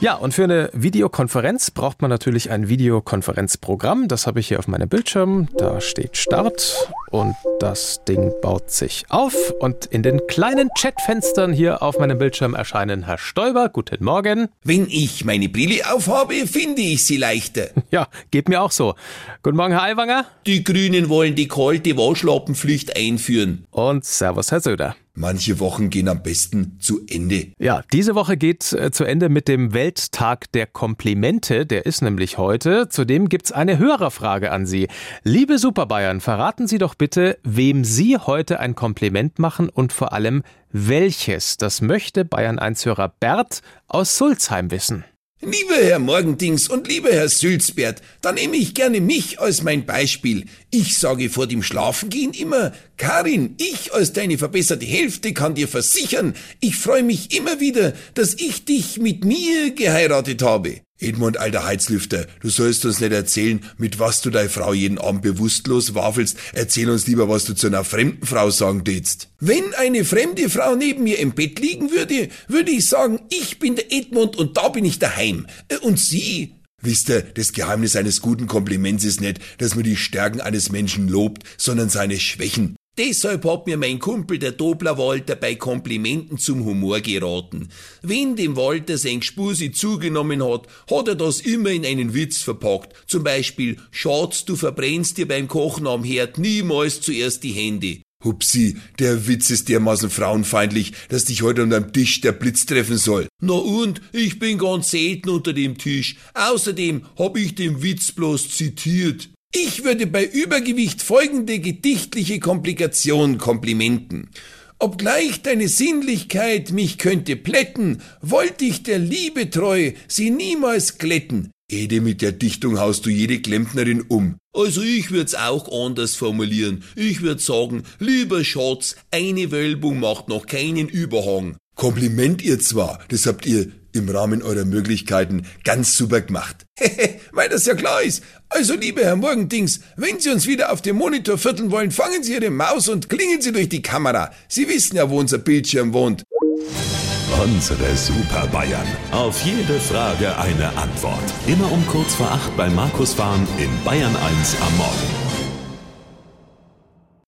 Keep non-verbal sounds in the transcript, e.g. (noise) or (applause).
Ja, und für eine Videokonferenz braucht man natürlich ein Videokonferenzprogramm. Das habe ich hier auf meinem Bildschirm. Da steht Start und das Ding baut sich auf. Und in den kleinen Chatfenstern hier auf meinem Bildschirm erscheinen Herr Stoiber. Guten Morgen. Wenn ich meine Brille aufhabe, finde ich sie leichter. (laughs) Ja, geht mir auch so. Guten Morgen, Herr Aiwanger. Die Grünen wollen die kalte Waschlappenpflicht einführen. Und Servus, Herr Söder. Manche Wochen gehen am besten zu Ende. Ja, diese Woche geht äh, zu Ende mit dem Welttag der Komplimente. Der ist nämlich heute. Zudem gibt's eine Hörerfrage an Sie. Liebe Superbayern, verraten Sie doch bitte, wem Sie heute ein Kompliment machen und vor allem welches. Das möchte Bayern 1-Hörer Bert aus Sulzheim wissen. Lieber Herr Morgendings und lieber Herr Sülzbert, da nehme ich gerne mich als mein Beispiel. Ich sage vor dem Schlafengehen immer, Karin, ich als deine verbesserte Hälfte kann dir versichern, ich freue mich immer wieder, dass ich dich mit mir geheiratet habe. Edmund, alter Heizlüfter, du sollst uns nicht erzählen, mit was du deine Frau jeden Abend bewusstlos wafelst. Erzähl uns lieber, was du zu einer fremden Frau sagen tätst. Wenn eine fremde Frau neben mir im Bett liegen würde, würde ich sagen, ich bin der Edmund und da bin ich daheim. Äh, und sie? Wisst ihr, das Geheimnis eines guten Kompliments ist nicht, dass man die Stärken eines Menschen lobt, sondern seine Schwächen. Deshalb hat mir mein Kumpel der Dobler Walter bei Komplimenten zum Humor geraten. Wenn dem Walter sein Gspusi zugenommen hat, hat er das immer in einen Witz verpackt. Zum Beispiel, Schatz, du verbrennst dir beim Kochen am Herd niemals zuerst die Hände. Hupsi, der Witz ist dermaßen frauenfeindlich, dass dich heute an deinem Tisch der Blitz treffen soll. Na und, ich bin ganz selten unter dem Tisch. Außerdem hab ich den Witz bloß zitiert. Ich würde bei Übergewicht folgende gedichtliche Komplikation komplimenten. Obgleich deine Sinnlichkeit mich könnte plätten, wollt ich der Liebe treu sie niemals glätten. Ede, mit der Dichtung haust du jede Klempnerin um. Also ich würd's auch anders formulieren. Ich würd sagen, lieber Schatz, eine Wölbung macht noch keinen Überhang. Kompliment ihr zwar, das habt ihr im Rahmen eurer Möglichkeiten ganz super gemacht. (laughs) Weil das ja klar ist. Also, liebe Herr Morgendings, wenn Sie uns wieder auf dem Monitor vierteln wollen, fangen Sie Ihre Maus und klingen Sie durch die Kamera. Sie wissen ja, wo unser Bildschirm wohnt. Unsere Super Bayern. Auf jede Frage eine Antwort. Immer um kurz vor acht bei Markus Fahren in Bayern 1 am Morgen.